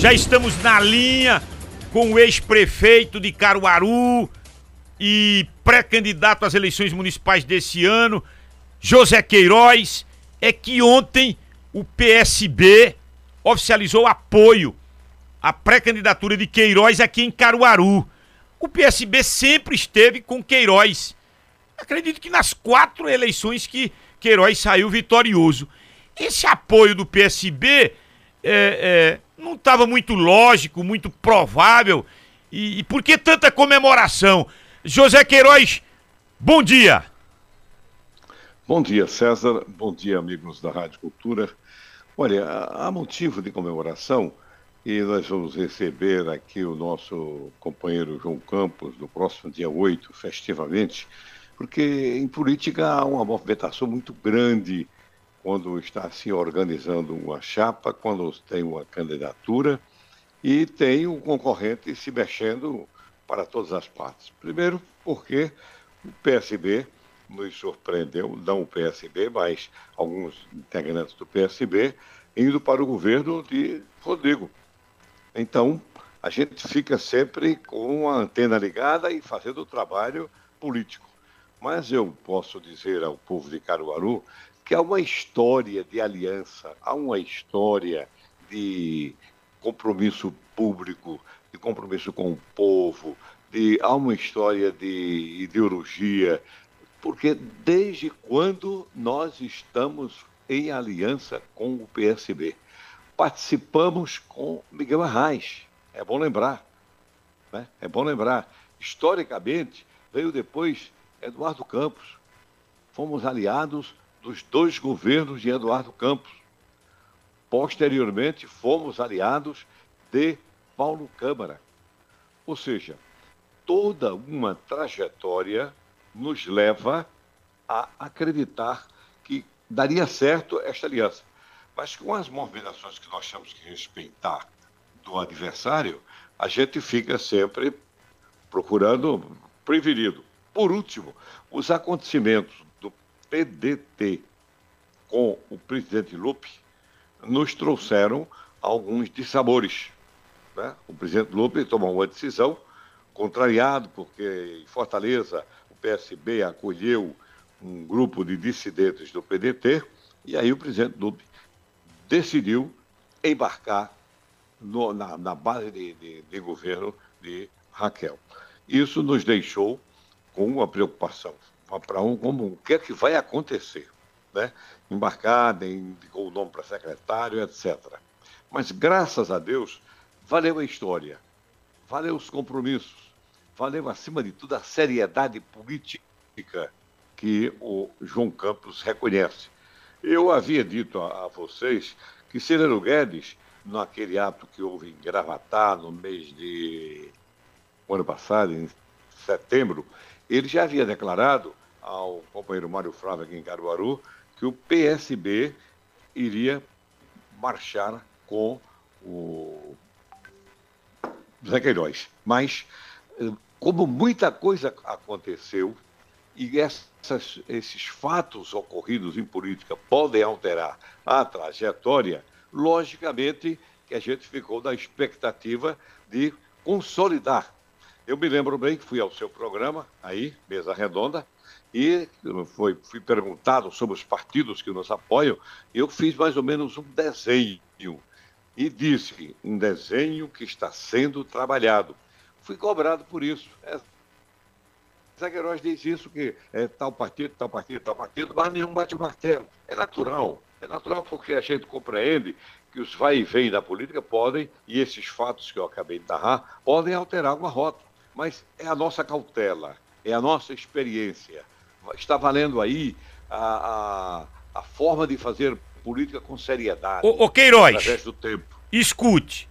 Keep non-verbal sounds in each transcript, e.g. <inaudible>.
Já estamos na linha com o ex-prefeito de Caruaru e pré-candidato às eleições municipais desse ano, José Queiroz. É que ontem o PSB oficializou apoio à pré-candidatura de Queiroz aqui em Caruaru. O PSB sempre esteve com Queiroz. Acredito que nas quatro eleições que Queiroz saiu vitorioso. Esse apoio do PSB é, é, não estava muito lógico, muito provável. E, e por que tanta comemoração? José Queiroz, bom dia. Bom dia, César. Bom dia, amigos da Rádio Cultura. Olha, há motivo de comemoração e nós vamos receber aqui o nosso companheiro João Campos no próximo dia 8, festivamente, porque em política há uma movimentação muito grande quando está se organizando uma chapa, quando tem uma candidatura e tem um concorrente se mexendo para todas as partes. Primeiro, porque o PSB nos surpreendeu, não o PSB, mas alguns integrantes do PSB, indo para o governo de Rodrigo. Então, a gente fica sempre com a antena ligada e fazendo o trabalho político. Mas eu posso dizer ao povo de Caruaru que há uma história de aliança, há uma história de compromisso público, de compromisso com o povo, de, há uma história de ideologia, porque desde quando nós estamos em aliança com o PSB? Participamos com Miguel Arraes, é bom lembrar. Né? É bom lembrar. Historicamente, veio depois Eduardo Campos. Fomos aliados dos dois governos de Eduardo Campos. Posteriormente, fomos aliados de Paulo Câmara. Ou seja, toda uma trajetória nos leva a acreditar que daria certo esta aliança. Mas com as movimentações que nós temos que respeitar do adversário, a gente fica sempre procurando prevenido. Por último, os acontecimentos PDT com o presidente Lupe nos trouxeram alguns dissabores. Né? O presidente Lupe tomou uma decisão, contrariado, porque em Fortaleza o PSB acolheu um grupo de dissidentes do PDT, e aí o presidente Lupe decidiu embarcar no, na, na, base de, de, de governo de Raquel. Isso nos deixou com uma preocupação para um como o que é que vai acontecer, né? Embarcada, indicou o nome para secretário, etc. Mas graças a Deus valeu a história, valeu os compromissos, valeu acima de tudo a seriedade política que o João Campos reconhece. Eu havia dito a, a vocês que Celero Guedes, naquele ato que houve em Gravatar no mês de o ano passado, em setembro, ele já havia declarado ao companheiro Mário Flávio aqui em Caruaru que o PSB iria marchar com o Zé Queiroz. Mas, eh, como muita coisa aconteceu, e essas, esses fatos ocorridos em política podem alterar a trajetória, logicamente que a gente ficou na expectativa de consolidar. Eu me lembro bem que fui ao seu programa, aí, mesa redonda, e foi, fui perguntado sobre os partidos que nos apoiam, eu fiz mais ou menos um desenho e disse um desenho que está sendo trabalhado. Fui cobrado por isso. É, diz isso, que é tal partido, tal partido, tal partido, mas nenhum bate martelo. É natural. É natural porque a gente compreende que os vai e vem da política podem, e esses fatos que eu acabei de narrar, podem alterar uma rota. Mas é a nossa cautela, é a nossa experiência, está valendo aí a, a, a forma de fazer política com seriedade. Ô, ô Queiroz, através do tempo. escute,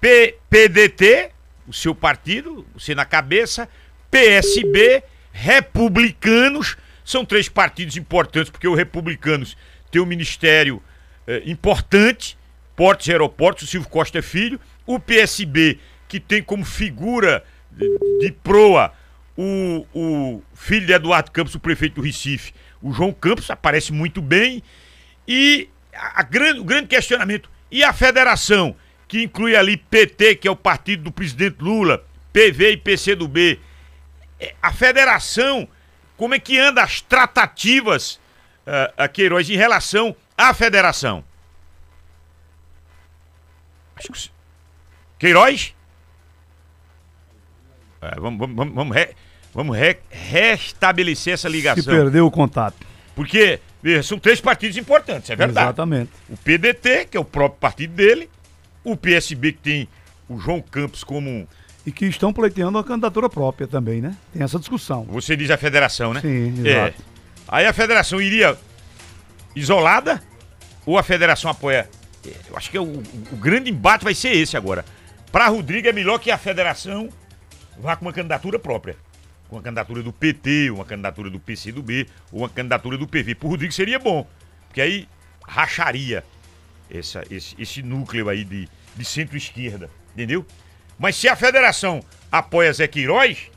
P, PDT, o seu partido, você na cabeça, PSB, republicanos, são três partidos importantes, porque os republicanos têm um ministério eh, importante, portos e aeroportos, o Silvio Costa é filho, o PSB, que tem como figura de, de proa o, o filho de Eduardo Campos, o prefeito do Recife, o João Campos, aparece muito bem. E a, a grande, o grande questionamento: e a federação? que inclui ali PT, que é o partido do presidente Lula, PV e PCdoB. É, a federação, como é que anda as tratativas, uh, a Queiroz, em relação à federação? Queiroz? É, vamos vamos, vamos, re, vamos re, restabelecer essa ligação. Se perdeu o contato. Porque são três partidos importantes, é verdade. Exatamente. O PDT, que é o próprio partido dele, o PSB, que tem o João Campos como. E que estão pleiteando a candidatura própria também, né? Tem essa discussão. Você diz a federação, né? Sim, exato. É. Aí a federação iria isolada ou a federação apoia? Eu acho que é o, o grande embate vai ser esse agora. Para Rodrigo é melhor que a federação vá com uma candidatura própria. Uma candidatura do PT, uma candidatura do PCdoB, ou uma candidatura do PV. Para Rodrigo seria bom, porque aí racharia essa, esse, esse núcleo aí de, de centro-esquerda, entendeu? Mas se a federação apoia Zé Queiroz,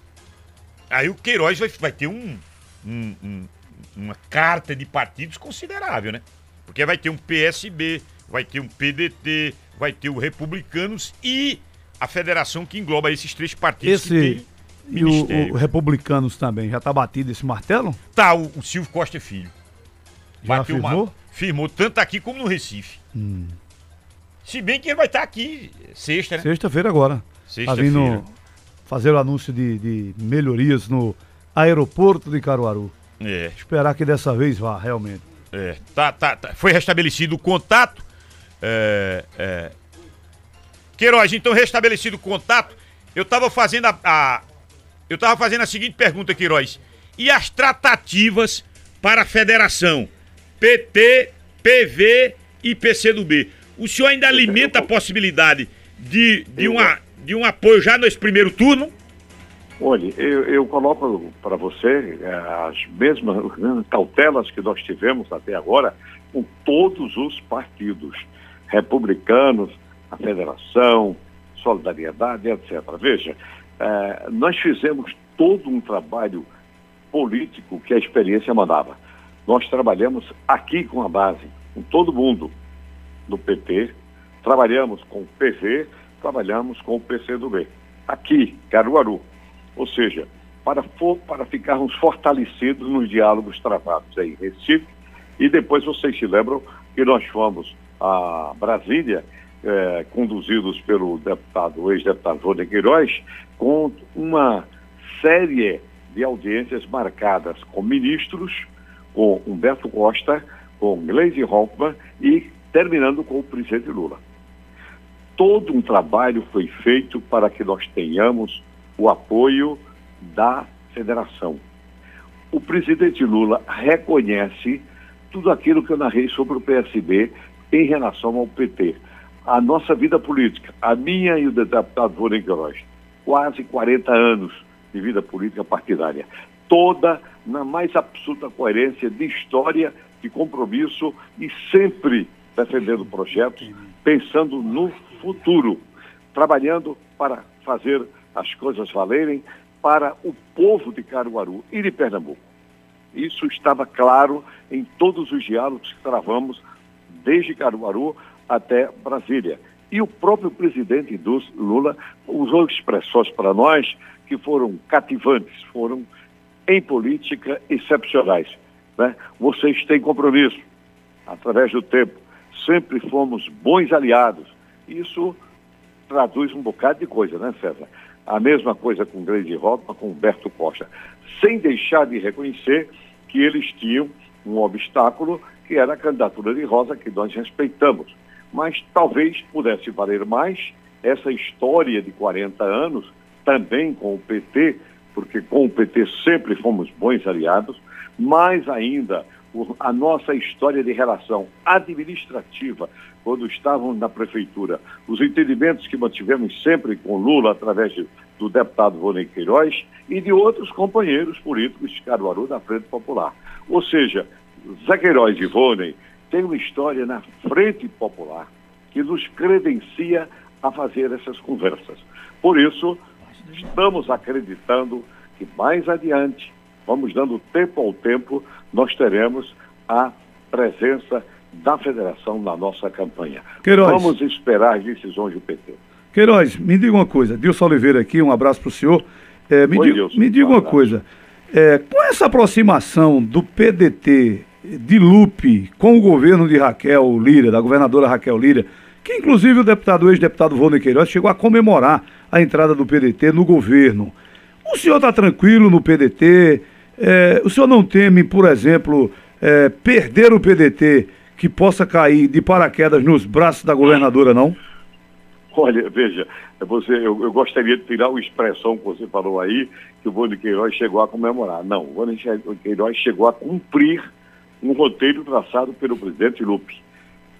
aí o Queiroz vai, vai ter um, um, um, uma carta de partidos considerável, né? Porque vai ter um PSB, vai ter um PDT, vai ter o Republicanos e a federação que engloba esses três partidos esse, E o, o, Republicanos também, já tá batido esse martelo? Tá, o, o Silvio Costa Filho. Já Bateu firmou? Uma, firmou tanto aqui como no Recife. Hum. Se bem que ele vai estar aqui sexta, né? Sexta-feira agora. Sexta-feira. Tá vindo fazer o anúncio de, de melhorias no aeroporto de Caruaru. É. Esperar que dessa vez vá, realmente. É, tá, tá, tá. Foi restabelecido o contato. É, é. Queiroz, então restabelecido o contato, eu estava fazendo a, a, eu tava fazendo a seguinte pergunta, Queiroz. E as tratativas para a federação? PT, PV e PCdoB. O senhor ainda alimenta a possibilidade de, de, uma, de um apoio já nesse primeiro turno? Olha, eu, eu coloco para você é, as mesmas <laughs> cautelas que nós tivemos até agora com todos os partidos, republicanos, a federação, solidariedade, etc. Veja, é, nós fizemos todo um trabalho político que a experiência mandava. Nós trabalhamos aqui com a base, com todo mundo do PT, trabalhamos com o PV, trabalhamos com o PCdoB, aqui, Caruaru. Ou seja, para, for, para ficarmos fortalecidos nos diálogos travados aí em Recife, e depois vocês se lembram que nós fomos a Brasília, eh, conduzidos pelo deputado, ex-deputado Rony Queiroz, com uma série de audiências marcadas com ministros, com Humberto Costa, com Gleisi Hoffmann e terminando com o presidente Lula. Todo um trabalho foi feito para que nós tenhamos o apoio da federação. O presidente Lula reconhece tudo aquilo que eu narrei sobre o PSB em relação ao PT. A nossa vida política, a minha e o do deputado Rony Queiroz, quase 40 anos de vida política partidária toda na mais absoluta coerência de história, de compromisso e sempre defendendo projetos, pensando no futuro, trabalhando para fazer as coisas valerem para o povo de Caruaru e de Pernambuco. Isso estava claro em todos os diálogos que travamos, desde Caruaru até Brasília. E o próprio presidente Lula usou expressões para nós que foram cativantes, foram em política excepcionais. Né? Vocês têm compromisso, através do tempo. Sempre fomos bons aliados. Isso traduz um bocado de coisa, né, César? A mesma coisa com Grande Ropa, com Humberto Costa. Sem deixar de reconhecer que eles tinham um obstáculo, que era a candidatura de Rosa, que nós respeitamos. Mas talvez pudesse valer mais essa história de 40 anos, também com o PT, porque com o PT sempre fomos bons aliados, mais ainda a nossa história de relação administrativa, quando estávamos na prefeitura, os entendimentos que mantivemos sempre com Lula através de, do deputado Rony Queiroz e de outros companheiros políticos de Caruaru da Frente Popular. Ou seja, Zé Queiroz e Rony têm uma história na Frente Popular que nos credencia a fazer essas conversas. Por isso, estamos acreditando que mais adiante, vamos dando tempo ao tempo, nós teremos a presença da federação na nossa campanha. Queiroz. Vamos esperar as decisões do PT. Queiroz, me diga uma coisa. Dilson Oliveira aqui, um abraço para o senhor. É, me, Oi, diga, me diga uma coisa. É, com essa aproximação do PDT de Lupe com o governo de Raquel Lira, da governadora Raquel Lira, que inclusive o deputado, ex-deputado Rony Queiroz, chegou a comemorar a entrada do PDT no governo. O senhor está tranquilo no PDT? É, o senhor não teme, por exemplo, é, perder o PDT que possa cair de paraquedas nos braços da governadora, não? Olha, veja, você, eu, eu, gostaria de tirar a expressão que você falou aí, que o Rony Queiroz chegou a comemorar. Não, o Rony Queiroz chegou a cumprir um roteiro traçado pelo presidente Lupe.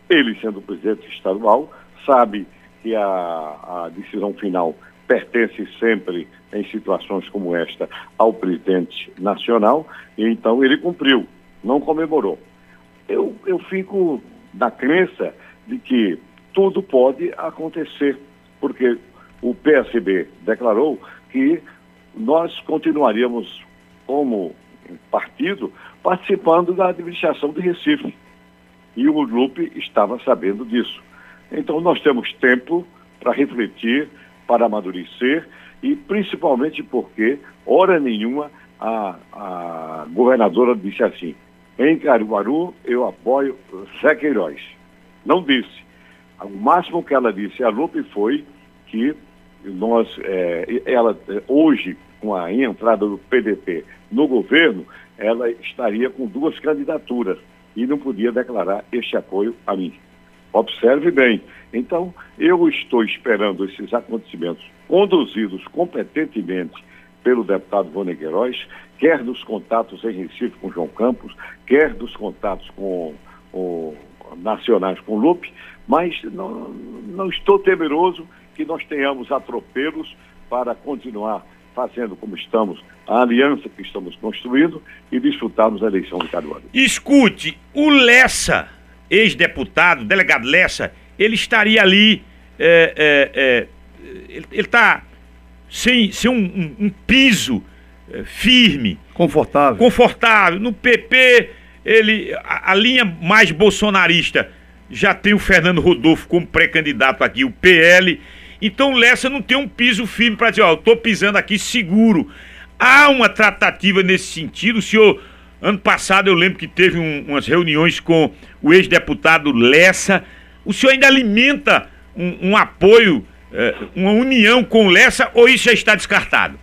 Ele, sendo presidente estadual, sabe que a, a decisão final pertence sempre, em situações como esta, ao presidente nacional, e então ele cumpriu, não comemorou. Eu, eu fico na crença de que tudo pode acontecer, porque o PSB declarou que nós continuaríamos como partido participando da administração de Recife. E o Lupe estava sabendo disso. Então nós temos tempo para refletir, para amadurecer e principalmente porque, hora nenhuma, a, a governadora disse assim, em Caruaru eu apoio Zé Queiroz. Não disse. O máximo que ela disse a Lupe foi que nós, é, ela hoje, com a entrada do PDT no governo, ela estaria com duas candidaturas e não podia declarar este apoio a mim. Observe bem. Então, eu estou esperando esses acontecimentos conduzidos competentemente pelo deputado Rony Queiroz, quer dos contatos em Recife com João Campos, quer dos contatos com, com nacionais com Lupe, mas não, não estou temeroso que nós tenhamos atropelos para continuar fazendo como estamos, a aliança que estamos construindo e disfrutarmos a eleição de Caruaru. Escute, o Lessa, ex-deputado, delegado Lessa, ele estaria ali, é, é, é, ele está sem, sem um, um, um piso é, firme. Confortável. Confortável. No PP, ele, a, a linha mais bolsonarista já tem o Fernando Rodolfo como pré-candidato aqui, o PL então Lessa não tem um piso firme para dizer, ó, eu tô pisando aqui seguro. Há uma tratativa nesse sentido. O senhor, ano passado eu lembro que teve um, umas reuniões com o ex-deputado Lessa. O senhor ainda alimenta um, um apoio, eh, uma união com Lessa ou isso já está descartado?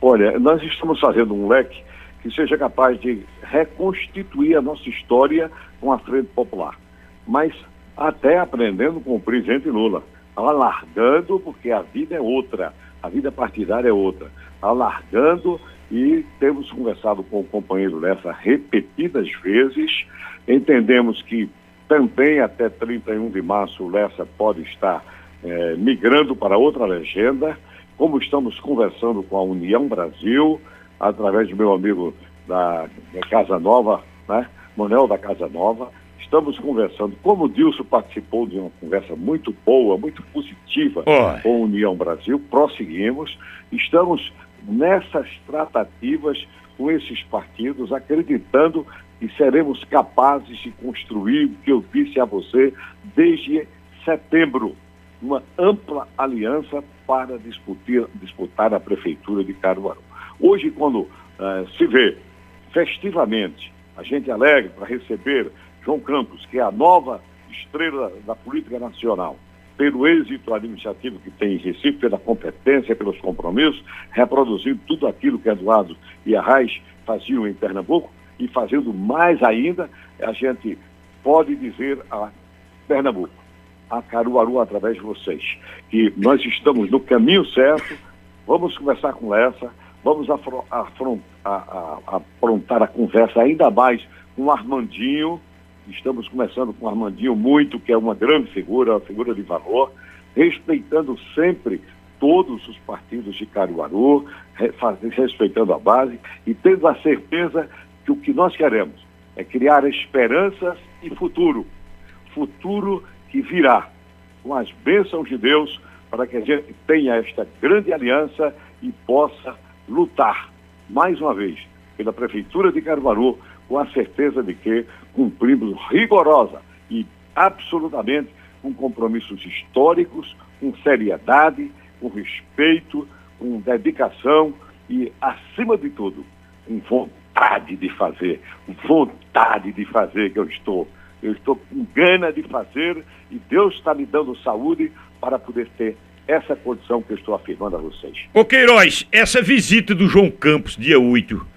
Olha, nós estamos fazendo um leque que seja capaz de reconstituir a nossa história com a Frente Popular. Mas até aprendendo com o presidente Lula alargando, porque a vida é outra, a vida partidária é outra, alargando e temos conversado com o companheiro Lessa repetidas vezes, entendemos que também até 31 de março o Lessa pode estar é, migrando para outra legenda, como estamos conversando com a União Brasil, através do meu amigo da, da Casa Nova, né, Manuel da Casa Nova, estamos conversando. Como o Dilson participou de uma conversa muito boa, muito positiva Oi. com a União Brasil, prosseguimos. Estamos nessas tratativas com esses partidos, acreditando que seremos capazes de construir o que eu disse a você desde setembro, uma ampla aliança para disputar, disputar a prefeitura de Caruaru. Hoje, quando uh, se vê festivamente a gente alegre para receber João Campos, que é a nova estrela da política nacional, pelo êxito administrativo que tem em Recife, pela competência, pelos compromissos, reproduzindo tudo aquilo que Eduardo e Arraes faziam em Pernambuco e fazendo mais ainda, a gente pode dizer a Pernambuco, a Caruaru através de vocês, que nós estamos no caminho certo, vamos conversar com essa, vamos afrontar a conversa ainda mais com Armandinho, Estamos começando com Armandinho Muito, que é uma grande figura, uma figura de valor, respeitando sempre todos os partidos de Caruaru, respeitando a base e tendo a certeza que o que nós queremos é criar esperanças e futuro. Futuro que virá com as bênçãos de Deus para que a gente tenha esta grande aliança e possa lutar mais uma vez pela Prefeitura de Caruaru com a certeza de que cumprimos rigorosa e absolutamente com compromissos históricos, com seriedade, com respeito, com dedicação e, acima de tudo, com vontade de fazer, vontade de fazer que eu estou. Eu estou com gana de fazer e Deus está me dando saúde para poder ter essa condição que eu estou afirmando a vocês. Ô Queiroz, essa visita do João Campos, dia 8,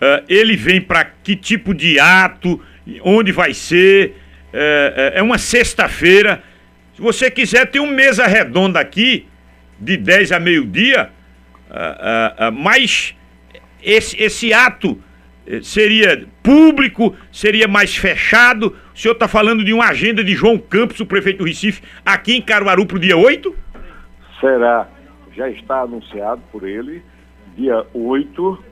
uh, eh, ele vem para que tipo de ato, onde vai ser? Uh, é uma sexta-feira. Se você quiser, tem uma mesa redonda aqui, de 10 a meio-dia, mas esse, esse ato seria público, seria mais fechado? O senhor está falando de uma agenda de João Campos, o prefeito do Recife, aqui em Caruaru para o dia 8? será, já está anunciado por ele, dia 8,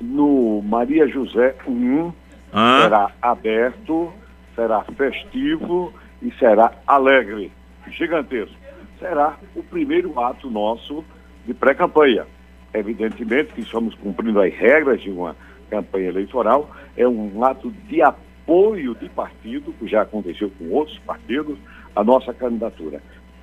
no Maria José 1, ah. será aberto, será festivo e será alegre, gigantesco. Será o primeiro ato nosso de pré-campanha. Evidentemente que estamos cumprindo as regras de uma campanha eleitoral, é um ato de apoio de partido, que já aconteceu com outros partidos, a nossa candidatura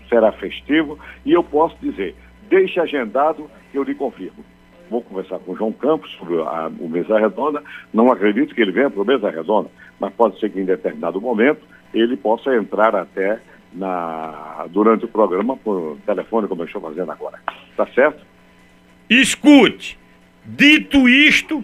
será festivo e eu posso dizer, deixe agendado que eu lhe confirmo. Vou conversar com o João Campos sobre a, o Mesa Redonda. Não acredito que ele venha para o Mesa Redonda, mas pode ser que em determinado momento ele possa entrar até na, durante o programa por telefone, como eu estou fazendo agora. Tá certo? Escute, dito isto,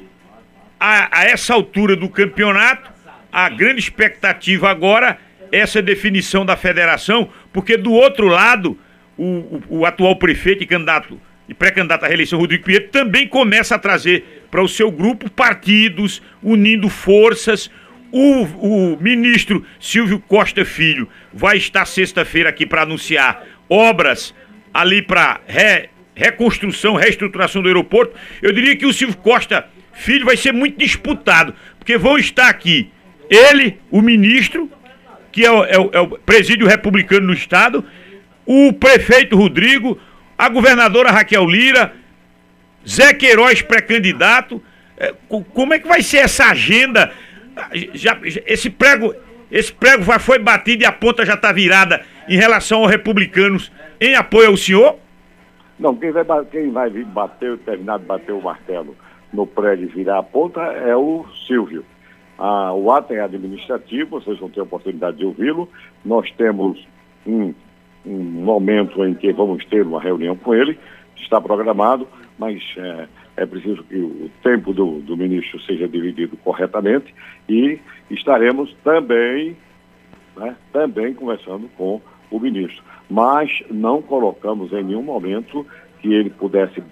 a, a essa altura do campeonato, a grande expectativa agora essa definição da federação, porque do outro lado, o, o, o atual prefeito e candidato e pré-candidato à reeleição, Rodrigo Pinheiro, também começa a trazer para o seu grupo partidos, unindo forças. O, o ministro Silvio Costa Filho vai estar sexta-feira aqui para anunciar obras ali para re, reconstrução, reestruturação do aeroporto. Eu diria que o Silvio Costa Filho vai ser muito disputado, porque vão estar aqui ele, o ministro, que é o, é, o, é o presídio republicano no estado, o prefeito Rodrigo, a governadora Raquel Lira, Zé Queiroz pré-candidato. É, como é que vai ser essa agenda? Já, esse prego, esse prego já foi batido e a ponta já está virada em relação aos republicanos em apoio ao senhor? Não, quem vai, quem vai bater, terminar de bater o martelo no prédio e virar a ponta é o Silvio. Ah, o ato é administrativo, vocês vão ter a oportunidade de ouvi-lo. Nós temos um, um, momento em que vamos ter uma reunião com ele, está programado, mas é, é preciso que o tempo do, do, ministro seja dividido corretamente e estaremos também, né, também conversando com o ministro. Mas não colocamos em nenhum momento que ele pudesse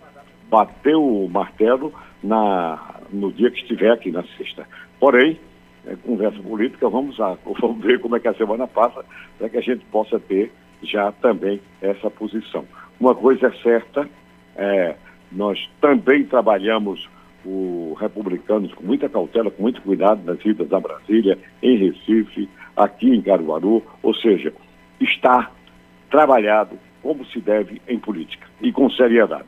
bater o martelo na, no dia que estiver aqui na sexta. Porém, é, conversa política, vamos, <laughs> vamos ver como é que a semana passa, para que a gente possa ter já também essa posição. Uma coisa é certa, é, nós também trabalhamos o republicanos com muita cautela, com muito cuidado nas idas a Brasília, em Recife, aqui em Caruaru, ou seja, está trabalhado como se deve em política e com seriedade.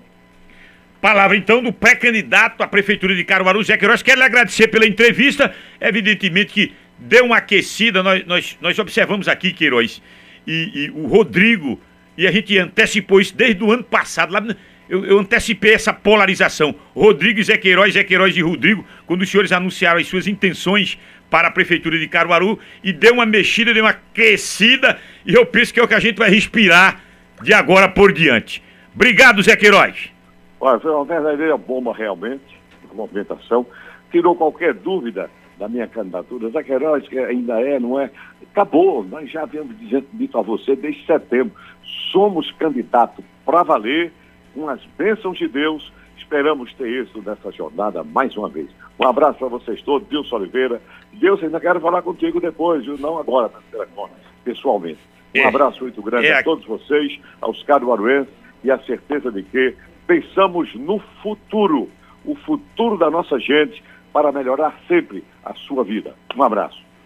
Palavra então do pré-candidato à Prefeitura de Caruaru, Zé Queiroz. Quero lhe agradecer pela entrevista. Evidentemente que deu uma aquecida, nós, nós, nós observamos aqui, Queiroz, e, e, o Rodrigo, e a gente antecipou isso desde o ano passado. Lá, eu, eu, antecipei essa polarização. Rodrigo e Zé Queiroz, Zé Queiroz e Rodrigo, quando os senhores anunciaram as suas intenções para a Prefeitura de Caruaru, e deu uma mexida, deu uma aquecida, e eu penso que é o que a gente vai respirar de agora por diante. Obrigado, Zé Queiroz. Olha, foi uma verdadeira bomba realmente, a movimentação. Tirou qualquer dúvida da minha candidatura. Zé Queiroz, que ainda é, não é? Acabou, nós já havíamos dito a você desde setembro. Somos candidato para valer, com as bênçãos de Deus. Esperamos ter isso nessa jornada mais uma vez. Um abraço para vocês todos, Deus Oliveira. Deus, ainda quero falar contigo depois, viu? não agora, telefone, pessoalmente. Um é, abraço muito grande é, a todos vocês, aos caruaruenses, e a certeza de que pensamos no futuro, o futuro da nossa gente, para melhorar sempre a sua vida. Um abraço.